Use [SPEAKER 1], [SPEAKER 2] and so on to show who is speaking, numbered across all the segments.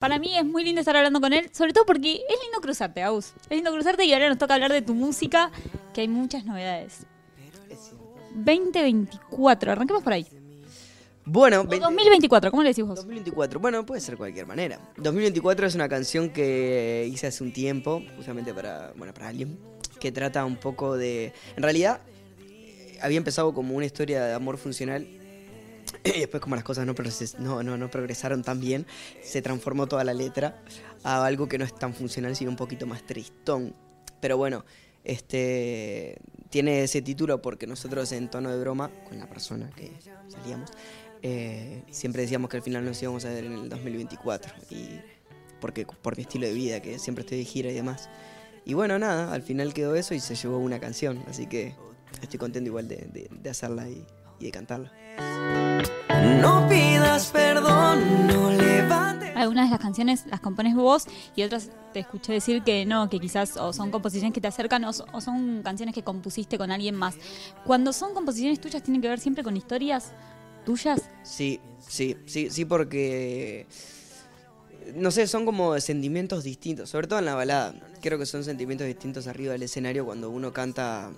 [SPEAKER 1] Para mí es muy lindo estar hablando con él, sobre todo porque es lindo cruzarte, Aus. Es lindo cruzarte y ahora nos toca hablar de tu música, que hay muchas novedades. 2024, arranquemos por ahí.
[SPEAKER 2] Bueno,
[SPEAKER 1] O
[SPEAKER 2] 20
[SPEAKER 1] 2024, ¿cómo le decís vos?
[SPEAKER 2] 2024, bueno, puede ser de cualquier manera. 2024 es una canción que hice hace un tiempo, justamente para, bueno, para alguien, que trata un poco de... En realidad, eh, había empezado como una historia de amor funcional. Y después como las cosas no, no, no, no progresaron tan bien, se transformó toda la letra a algo que no es tan funcional, sino un poquito más tristón. Pero bueno, este tiene ese título porque nosotros en tono de broma, con la persona que salíamos, eh, siempre decíamos que al final nos íbamos a ver en el 2024. Y porque por mi estilo de vida, que siempre estoy de gira y demás. Y bueno, nada, al final quedó eso y se llevó una canción. Así que estoy contento igual de, de- de hacerla y, y de cantarla.
[SPEAKER 3] No pidas perdón, no levantes.
[SPEAKER 1] Algunas de las canciones las compones vos y otras te escuché decir que no, que quizás o son composiciones que te acercan o, o son canciones que compusiste con alguien más. Cuando son composiciones tuyas, ¿tienen que ver siempre con historias tuyas?
[SPEAKER 2] Sí, sí, sí, sí, porque. No sé, son como sentimientos distintos, sobre todo en la balada. Creo que son sentimientos distintos arriba del escenario cuando uno canta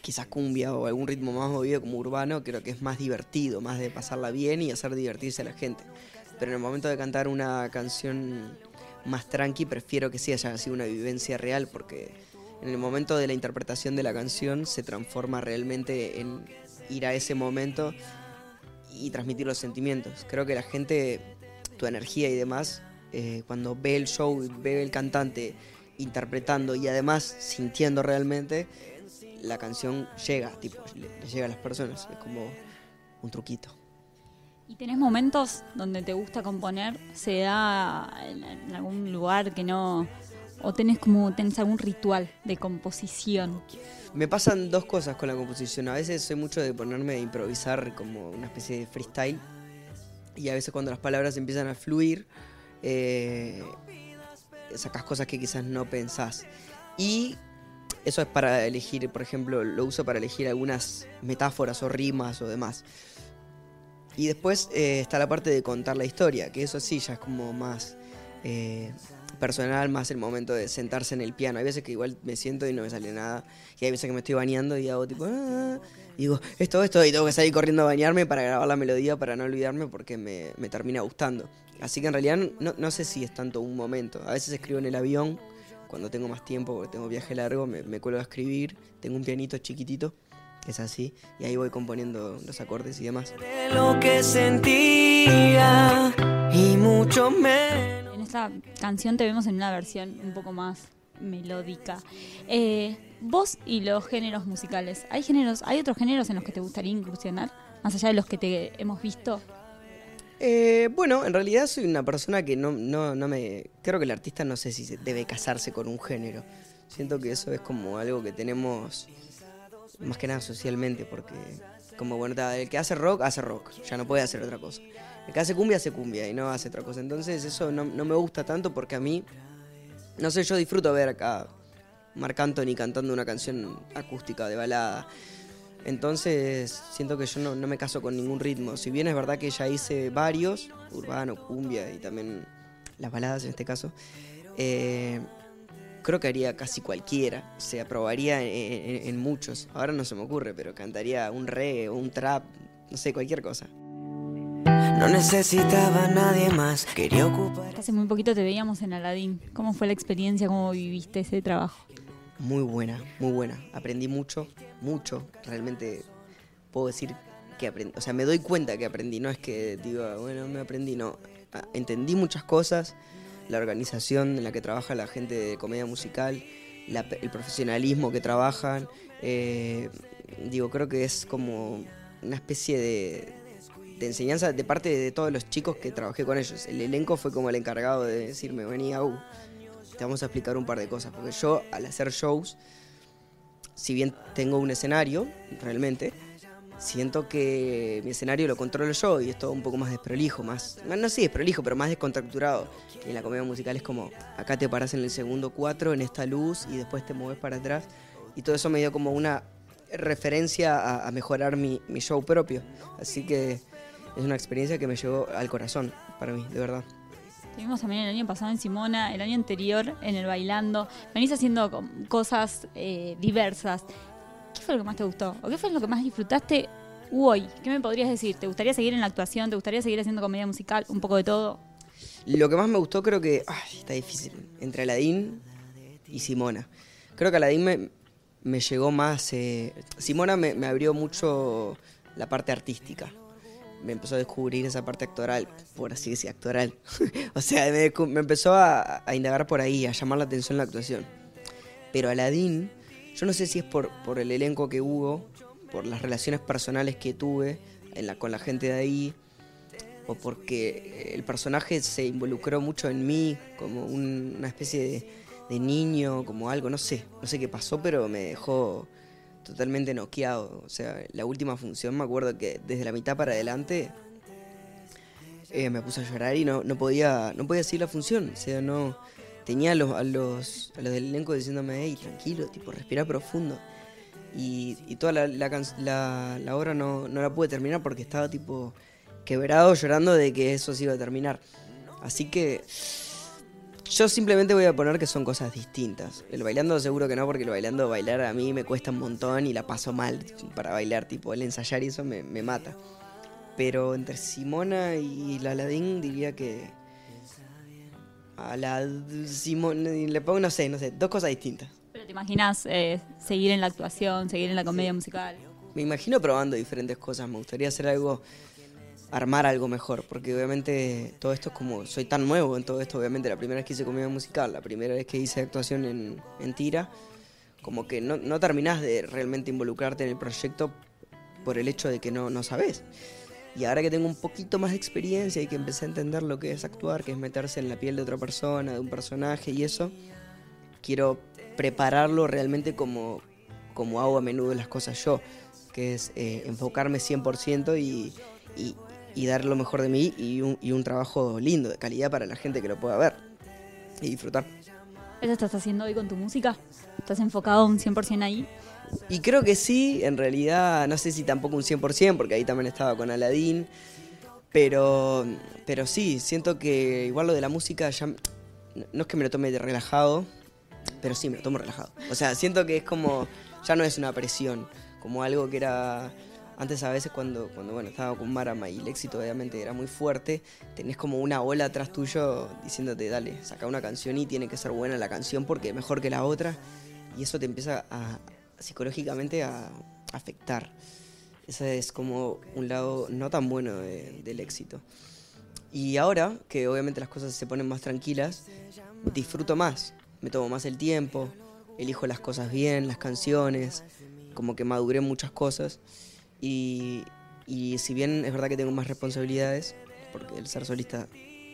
[SPEAKER 2] quizás cumbia o algún ritmo más movido como urbano, creo que es más divertido, más de pasarla bien y hacer divertirse a la gente. Pero en el momento de cantar una canción más tranqui, prefiero que sí haya sido una vivencia real, porque en el momento de la interpretación de la canción se transforma realmente en ir a ese momento y transmitir los sentimientos. Creo que la gente, tu energía y demás, eh, cuando ve el show, ve el cantante interpretando y además sintiendo realmente, la canción llega, tipo, le, le llega a las personas. Es como un truquito.
[SPEAKER 1] ¿Y tenés momentos donde te gusta componer? ¿Se da en, en algún lugar que no... o tenés como, tenés algún ritual de composición?
[SPEAKER 2] Me pasan dos cosas con la composición. A veces soy mucho de ponerme a improvisar como una especie de freestyle. Y a veces cuando las palabras empiezan a fluir, eh, sacas cosas que quizás no pensás. Y eso es para elegir, por ejemplo, lo uso para elegir algunas metáforas o rimas o demás. Y después eh, está la parte de contar la historia, que eso sí ya es como más eh, personal, más el momento de sentarse en el piano. Hay veces que igual me siento y no me sale nada. Y hay veces que me estoy bañando y hago tipo... "Ah", y digo, esto, esto, y tengo que salir corriendo a bañarme para grabar la melodía, para no olvidarme, porque me, me termina gustando. Así que en realidad no, no sé si es tanto un momento. A veces escribo en el avión, cuando tengo más tiempo, porque tengo viaje largo, me, me cuelgo a escribir. Tengo un pianito chiquitito, que es así, y ahí voy componiendo los acordes y demás.
[SPEAKER 3] De lo que sentía y mucho menos.
[SPEAKER 1] En esta canción te vemos en una versión un poco más melódica. Eh, vos y los géneros musicales, ¿hay géneros, hay otros géneros en los que te gustaría incursionar? Más allá de los que te hemos visto.
[SPEAKER 2] Eh, bueno, en realidad soy una persona que no, no, no me... Creo que el artista no sé si debe casarse con un género. Siento que eso es como algo que tenemos más que nada socialmente, porque como bueno, el que hace rock, hace rock, ya no puede hacer otra cosa. El que hace cumbia, hace cumbia y no hace otra cosa. Entonces eso no, no me gusta tanto porque a mí, no sé, yo disfruto ver acá Marc Anthony cantando una canción acústica de balada. Entonces siento que yo no, no me caso con ningún ritmo. Si bien es verdad que ya hice varios, urbano, cumbia y también las baladas en este caso, eh, creo que haría casi cualquiera. Se aprobaría en, en- en muchos. Ahora no se me ocurre, pero cantaría un reggae, un trap, no sé, cualquier cosa.
[SPEAKER 3] No necesitaba a nadie más, quería ocupar.
[SPEAKER 1] Hace muy poquito te veíamos en Aladdin. ¿Cómo fue la experiencia? ¿Cómo viviste ese trabajo?
[SPEAKER 2] Muy buena, muy buena. Aprendí mucho, mucho. Realmente puedo decir que aprendí. O sea, me doy cuenta que aprendí. No es que diga, bueno, me aprendí, no. Entendí muchas cosas. La organización en la que trabaja la gente de comedia musical, la- el profesionalismo que trabajan. eh, digo, creo que es como una especie de, de enseñanza de parte de todos los chicos que trabajé con ellos. El elenco fue como el encargado de decirme, vení, Au, te vamos a explicar un par de cosas. Porque yo, al hacer shows, si bien tengo un escenario, realmente, siento que mi escenario lo controlo yo y es todo un poco más desprolijo, más, no, sé, desprolijo, pero más descontracturado. En la comedia musical es como, acá te paras en el segundo cuatro, en esta luz, y después te mueves para atrás. Y todo eso me dio como una referencia a, a mejorar mi, mi show propio. Así que es una experiencia que me llegó al corazón, para mí, de verdad.
[SPEAKER 1] Te vimos también el año pasado en Simona, el año anterior en el Bailando. Venís haciendo co- cosas eh, diversas. ¿Qué fue lo que más te gustó? ¿O qué fue lo que más disfrutaste hoy? ¿Qué me podrías decir? ¿Te gustaría seguir en la actuación? ¿Te gustaría seguir haciendo comedia musical? ¿Un poco de todo?
[SPEAKER 2] Lo que más me gustó creo que... Ay, está difícil. Entre Aladín y Simona. Creo que Aladín me, me llegó más... eh, Simona me abrió mucho la parte artística. Me empezó a descubrir esa parte actoral, por así decir, actoral. o sea, me, me empezó a, a indagar por ahí, a llamar la atención la actuación. Pero Aladín, yo no sé si es por, por el elenco que hubo, por las relaciones personales que tuve con la gente de ahí, o porque el personaje se involucró mucho en mí, como un- una especie de, de niño, como algo, no sé, no sé qué pasó, pero me dejó totalmente noqueado. O sea, la última función me acuerdo que desde la mitad para adelante eh, me puse a llorar y no, no podía no podía seguir la función. O sea, no tenía a los, a los, a los del elenco diciéndome, hey, tranquilo, tipo, respira profundo. Y, toda la, la, la- la obra no, no la pude terminar porque estaba tipo quebrado llorando de que eso se iba a terminar. Así que yo simplemente voy a poner que son cosas distintas. El bailando seguro que no, porque el bailando bailar a mí me cuesta un montón y la paso mal para bailar, tipo el ensayar y eso me, me mata. Pero entre Simona y la Aladín diría que a la Simona le pongo no sé, no sé, dos cosas distintas.
[SPEAKER 1] ¿Pero te imaginas eh, seguir en la actuación, seguir en la comedia musical?
[SPEAKER 2] Me imagino probando diferentes cosas, me gustaría hacer algo, armar algo mejor, porque obviamente todo esto es como, soy tan nuevo en todo esto, obviamente la primera vez que hice comedia musical, la primera vez que hice actuación en, en tira, como que no, no terminás de realmente involucrarte en el proyecto por el hecho de que no, no sabes. Y ahora que tengo un poquito más de experiencia y que empecé a entender lo que es actuar, que es meterse en la piel de otra persona, de un personaje y eso, quiero prepararlo realmente como, como hago a menudo las cosas yo, que es eh, enfocarme 100% y, y, y dar lo mejor de mí y un, y un trabajo lindo, de calidad para la gente que lo pueda ver y disfrutar.
[SPEAKER 1] ¿Eso estás haciendo hoy con tu música? ¿Estás enfocado un 100% ahí?
[SPEAKER 2] Y creo que sí, en realidad, no sé si tampoco un 100%, porque ahí también estaba con Aladdin, pero, pero sí, siento que igual lo de la música ya, no es que me lo tome de relajado, pero sí, me lo tomo relajado. O sea, siento que es como, ya no es una presión, como algo que era, antes a veces cuando, cuando bueno, estaba con Marama y el éxito obviamente era muy fuerte, tenés como una ola atrás tuyo diciéndote, dale, saca una canción y tiene que ser buena la canción porque mejor que la otra, y eso te empieza a, psicológicamente a afectar. Ese es como un lado no tan bueno de- del éxito. Y ahora, que obviamente las cosas se ponen más tranquilas, disfruto más, me tomo más el tiempo, elijo las cosas bien, las canciones, como que maduré muchas cosas. Y, y si bien es verdad que tengo más responsabilidades, porque el ser solista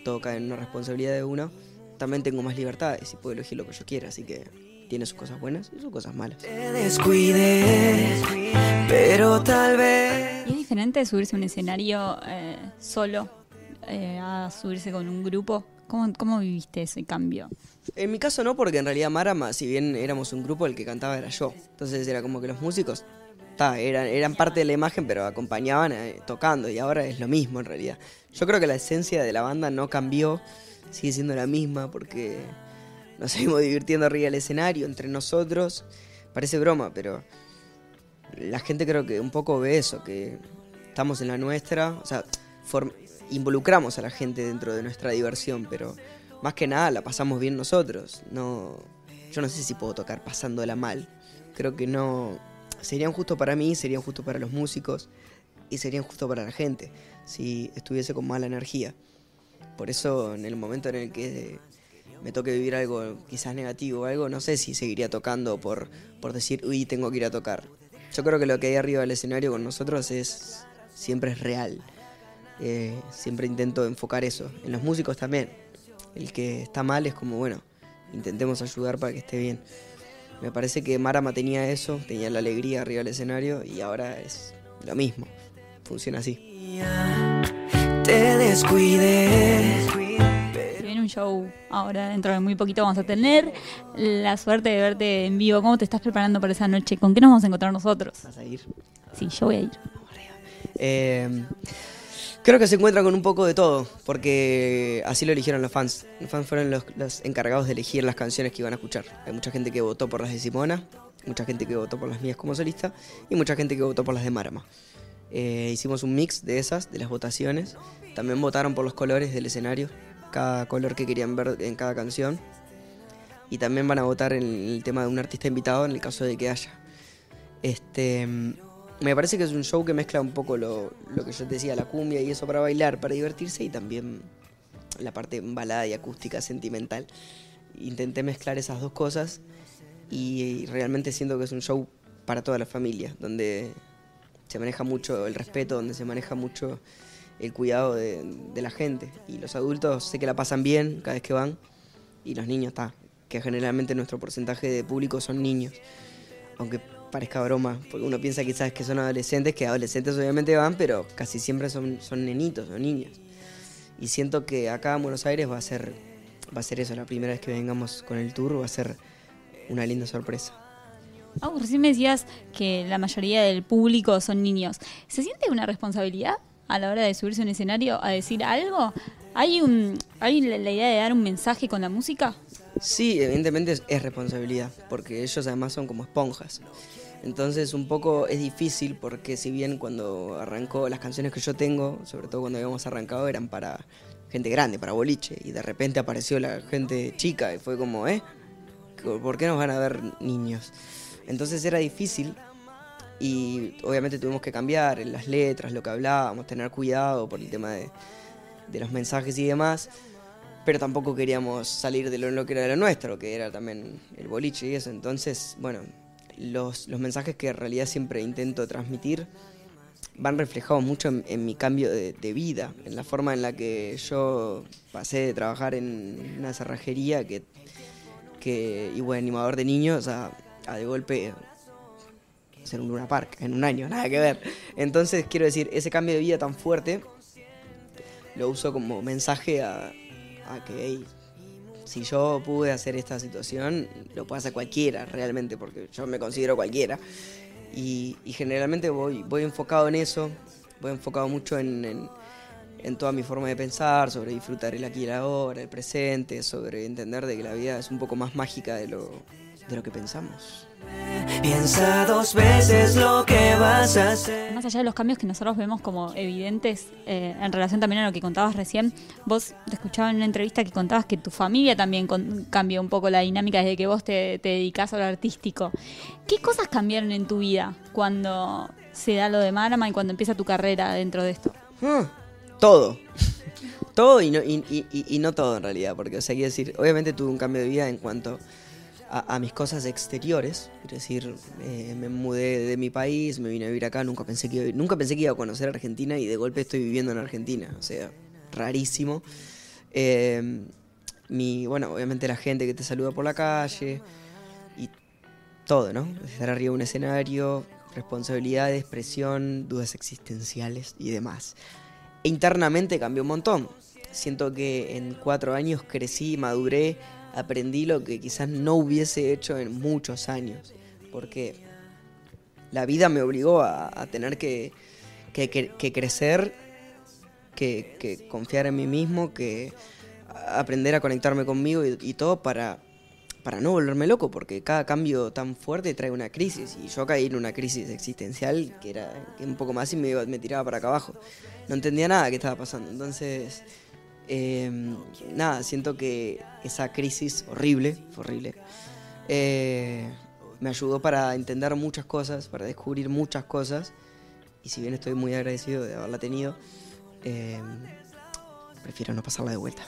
[SPEAKER 2] todo cae en una responsabilidad de uno, también tengo más libertades y puedo elegir lo que yo quiera, así que tiene sus cosas buenas y sus cosas malas.
[SPEAKER 3] Te descuidé, pero tal vez.
[SPEAKER 1] ¿Y es diferente subirse a un escenario eh, solo eh, a subirse con un grupo? ¿Cómo, ¿Cómo viviste ese cambio?
[SPEAKER 2] En mi caso no, porque en realidad Marama, si bien éramos un grupo, el que cantaba era yo. Entonces era como que los músicos ta, eran, eran parte de la imagen, pero acompañaban eh, tocando y ahora es lo mismo en realidad. Yo creo que la esencia de la banda no cambió, sigue siendo la misma porque nos seguimos divirtiendo arriba del escenario entre nosotros. Parece broma, pero la gente creo que un poco ve eso, que estamos en la nuestra, o sea, involucramos a la gente dentro de nuestra diversión, pero más que nada la pasamos bien nosotros. No, yo no sé si puedo tocar pasándola mal. Creo que no serían justo para mí, serían justo para los músicos y serían justo para la gente si estuviese con mala energía. Por eso en el momento en el que me toque vivir algo quizás negativo o algo, no sé si seguiría tocando por, por decir, uy, tengo que ir a tocar. Yo creo que lo que hay arriba del escenario con nosotros es siempre es real. Eh, siempre intento enfocar eso. En los músicos también. El que está mal es como, bueno, intentemos ayudar para que esté bien. Me parece que Marama tenía eso, tenía la alegría arriba del escenario y ahora es lo mismo. Funciona así.
[SPEAKER 3] Te descuidé.
[SPEAKER 1] Se viene un show ahora, dentro de muy poquito vamos a tener la suerte de verte en vivo. ¿Cómo te estás preparando para esa noche? ¿Con qué nos vamos a encontrar nosotros?
[SPEAKER 2] ¿Vas a ir?
[SPEAKER 1] Sí, yo voy a ir.
[SPEAKER 2] Eh, Creo que se encuentra con un poco de todo, porque así lo eligieron los fans. Los fans fueron los, encargados de elegir las canciones que iban a escuchar. Hay mucha gente que votó por las de Simona, mucha gente que votó por las mías como solista y mucha gente que votó por las de Marama. Eh, hicimos un mix de esas, de las votaciones. También votaron por los colores del escenario, cada color que querían ver en cada canción. Y también van a votar en el tema de un artista invitado en el caso de que haya. Este, me parece que es un show que mezcla un poco lo, lo que yo te decía, la cumbia y eso para bailar, para divertirse y también la parte balada y acústica sentimental. Intenté mezclar esas dos cosas y realmente siento que es un show para toda la familia, donde se maneja mucho el respeto, donde se maneja mucho el cuidado de, de la gente. Y los adultos sé que la pasan bien cada vez que van y los niños, está, que generalmente nuestro porcentaje de público son niños. Aunque parezca broma, porque uno piensa quizás que son adolescentes, que adolescentes obviamente van, pero casi siempre son, son nenitos o niños. Y siento que acá en Buenos Aires va a ser va a ser eso, la primera vez que vengamos con el tour va a ser una linda sorpresa.
[SPEAKER 1] Ah, recién me decías que la mayoría del público son niños. ¿Se siente una responsabilidad a la hora de subirse a un escenario a decir algo? ¿Hay, un, hay la la idea de dar un mensaje con la música?
[SPEAKER 2] Sí, evidentemente es, es responsabilidad, porque ellos además son como esponjas. Entonces un poco es difícil porque si bien cuando arrancó las canciones que yo tengo, sobre todo cuando habíamos arrancado, eran para gente grande, para boliche, y de repente apareció la gente chica y fue como, ¿eh? ¿Por qué nos van a ver niños? Entonces era difícil y obviamente tuvimos que cambiar las letras, lo que hablábamos, tener cuidado por el tema de, de los mensajes y demás pero tampoco queríamos salir de lo que era lo nuestro, que era también el boliche y eso. Entonces, bueno, los, los mensajes que en realidad siempre intento transmitir van reflejados mucho en, mi cambio de, de vida, en la forma en la que yo pasé de trabajar en una cerrajería que, que y bueno, animador de niños a, a de golpe ser un Luna Park en un año, nada que ver. Entonces, quiero decir, ese cambio de vida tan fuerte lo uso como mensaje a, a que hey, si yo pude hacer esta situación, lo puede hacer cualquiera realmente, porque yo me considero cualquiera. Y, y generalmente voy, voy enfocado en eso, voy enfocado mucho en, toda mi forma de pensar, sobre disfrutar el aquí y el ahora, el presente, sobre entender de que la vida es un poco más mágica de lo, de lo que pensamos.
[SPEAKER 3] Piensa dos veces lo que vas a hacer.
[SPEAKER 1] Más allá de los cambios que nosotros vemos como evidentes eh, en relación también a lo que contabas recién, vos te escuchaba en una entrevista que contabas que tu familia también con- cambió un poco la dinámica desde que vos te, te dedicás a lo artístico. ¿Qué cosas cambiaron en tu vida cuando se da lo de Marama y cuando empieza tu carrera dentro de esto?
[SPEAKER 2] Ah, todo. todo y no, y, y- y- y no todo en realidad, porque o sea, quiero decir, obviamente tuve un cambio de vida en cuanto a, mis cosas exteriores, es decir, eh, me mudé de mi país, me vine a vivir acá, nunca pensé que nunca pensé que iba a conocer Argentina y de golpe estoy viviendo en Argentina, o sea, rarísimo. Eh, mi, bueno, obviamente la gente que te saluda por la calle y todo, ¿no? Estar arriba de un escenario, responsabilidades, presión, dudas existenciales y demás. E internamente cambió un montón. Siento que en cuatro años crecí, maduré, aprendí lo que quizás no hubiese hecho en muchos años. Porque la vida me obligó a, tener que, que- crecer, que, confiar en mí mismo, que aprender a conectarme conmigo y, todo para, para no volverme loco, porque cada cambio tan fuerte trae una crisis. Y yo caí en una crisis existencial que era un poco más y me, me tiraba para acá abajo. No entendía nada que estaba pasando. Entonces, eh, nada, siento que esa crisis horrible, horrible, eh, me ayudó para entender muchas cosas, para descubrir muchas cosas. Y si bien estoy muy agradecido de haberla tenido, eh, prefiero no pasarla de vuelta.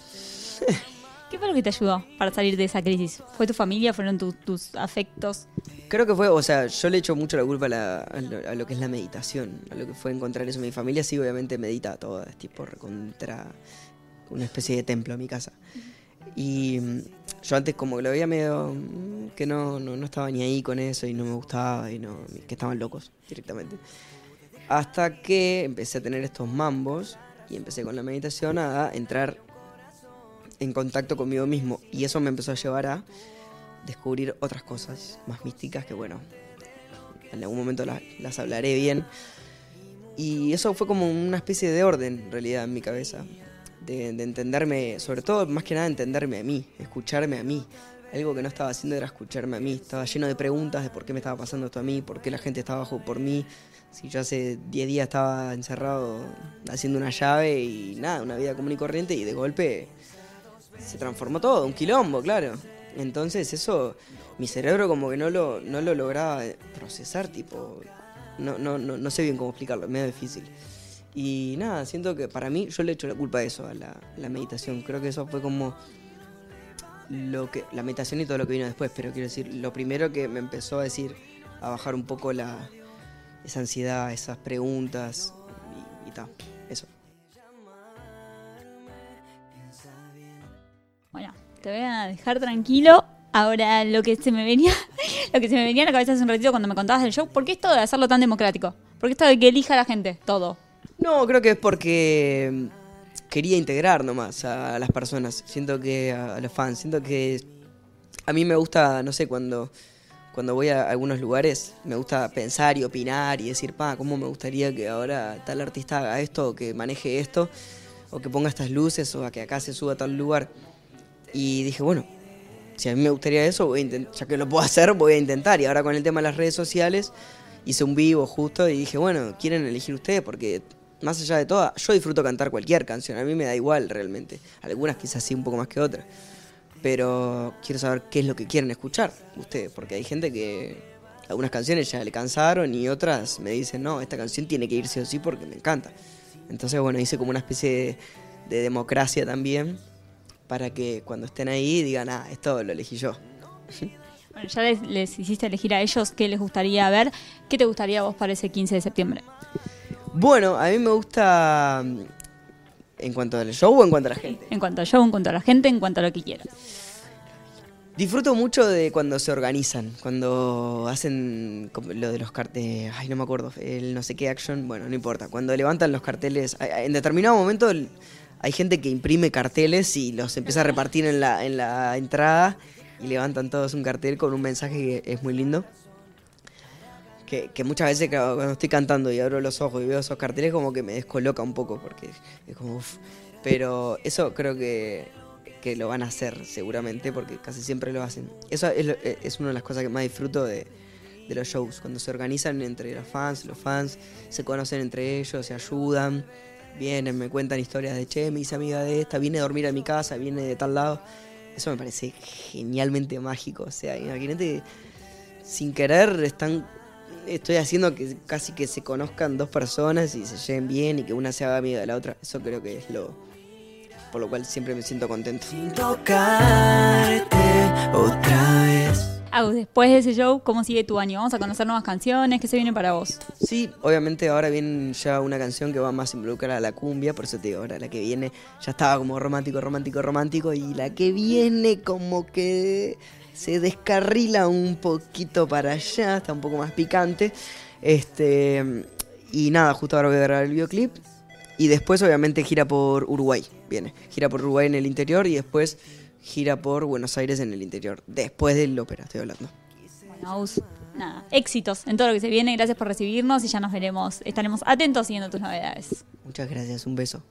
[SPEAKER 1] ¿Qué fue lo que te ayudó para salir de esa crisis? ¿Fue tu familia? ¿Fueron tu- tus afectos?
[SPEAKER 2] Creo que fue, o sea, yo le echo mucho la culpa a, la- a lo, a lo que es la meditación, a lo que fue encontrar eso. Mi familia sí, obviamente medita toda, es tipo contra una especie de templo en mi casa. Y mm, yo antes como que lo veía medio mm, que no, no, no estaba ni ahí con eso y no me gustaba y no, que estaban locos directamente. Hasta que empecé a tener estos mambos y empecé con la meditación a entrar en contacto conmigo mismo. Y eso me empezó a llevar a descubrir otras cosas más místicas que, bueno, en algún momento las, las hablaré bien. Y eso fue como una especie de orden, en realidad, en mi cabeza. De, de entenderme, sobre todo, más que nada, entenderme a mí, escucharme a mí. Algo que no estaba haciendo era escucharme a mí. Estaba lleno de preguntas de por qué me estaba pasando esto a mí, por qué la gente estaba bajo por mí. Si yo hace 10 días estaba encerrado haciendo una llave y nada, una vida común y corriente, y de golpe se transformó todo, un quilombo, claro. Entonces eso, mi cerebro como que no lo, no lo lograba procesar, tipo, no, no, no, no sé bien cómo explicarlo, es medio difícil. Y nada, siento que para mí yo le echo la culpa a eso, a la, la meditación. Creo que eso fue como lo que la meditación y todo lo que vino después, pero quiero decir, lo primero que me empezó a decir, a bajar un poco la, esa ansiedad, esas preguntas y, y tal, eso.
[SPEAKER 1] Bueno, te voy a dejar tranquilo. Ahora, lo que se me venía, lo que se me venía a la cabeza hace un ratito cuando me contabas del show, ¿por qué esto de hacerlo tan democrático? ¿Por qué esto de que elija la gente todo?
[SPEAKER 2] No, creo que es porque mm, quería integrar nomás a las personas. Siento que a, los fans, siento que a mí me gusta, no sé, cuando cuando voy a algunos lugares me gusta pensar y opinar y decir, pa, ¿cómo me gustaría que ahora tal artista haga esto o que maneje esto o que ponga estas luces o a que acá se suba a tal lugar? Y dije, bueno, si a mí me gustaría eso, voy a ya que lo puedo hacer, voy a intentar. Y ahora con el tema de las redes sociales, hice un vivo justo y dije, bueno, quieren elegir ustedes porque más allá de todo, yo disfruto cantar cualquier canción, a mí me da igual realmente. Algunas quizás sí un poco más que otras. Pero quiero saber qué es lo que quieren escuchar ustedes, porque hay gente que algunas canciones ya le cansaron y otras me dicen, no, esta canción tiene que ir sí o sí porque me encanta. Entonces, bueno, hice como una especie de, de democracia también para que cuando estén ahí digan, ah, esto lo elegí yo.
[SPEAKER 1] Bueno, ya les, les hiciste elegir a ellos qué les gustaría ver. ¿Qué te gustaría vos para ese 15 de septiembre?
[SPEAKER 2] Bueno, a mí me gusta mm, en cuanto al show o en cuanto a la gente.
[SPEAKER 1] En cuanto al show, en cuanto a la gente, en cuanto a lo que quieras.
[SPEAKER 2] Disfruto mucho de cuando se organizan, cuando hacen lo de los carteles, ay no me acuerdo, el no sé qué action, bueno, no importa, cuando levantan los carteles, en determinado momento hay gente que imprime carteles y los empieza a repartir en la, en la entrada y levantan todos un cartel con un mensaje que es muy lindo. Que, muchas veces cuando estoy cantando y abro los ojos y veo esos carteles como que me descoloca un poco porque es como uff. Pero eso creo que, que lo van a hacer seguramente porque casi siempre lo hacen. Eso es, eh, es una de las cosas que más disfruto de, de los shows, cuando se organizan entre los fans, los fans se conocen entre ellos, se ayudan, vienen, me cuentan historias de che, me hice amiga de esta, viene a dormir a mi casa, viene de tal lado. Eso me parece genialmente mágico. O sea, imagínate, sin querer están estoy haciendo que casi que se conozcan dos personas y se lleven bien y que una se haga amiga de la otra. Eso creo que es lo por lo cual siempre me siento contento.
[SPEAKER 3] Sin tocarte otra vez.
[SPEAKER 1] Agus, después de ese show, ¿cómo sigue tu año? Vamos a conocer nuevas canciones. ¿Qué se viene para vos?
[SPEAKER 2] Sí, obviamente ahora viene ya una canción que va más involucrada a la cumbia, por eso te digo, ahora la que viene ya estaba como romántico, romántico, romántico y la que viene como que se descarrila un poquito para allá, está un poco más picante. Este y nada, justo ahora voy a grabar el videoclip y después obviamente gira por Uruguay, viene, gira por Uruguay en el interior y después gira por Buenos Aires en el interior, después del ópera estoy hablando.
[SPEAKER 1] Bueno, nada, éxitos en todo lo que se viene. Gracias por recibirnos y ya nos veremos. Estaremos atentos siguiendo tus novedades.
[SPEAKER 2] Muchas gracias, un beso.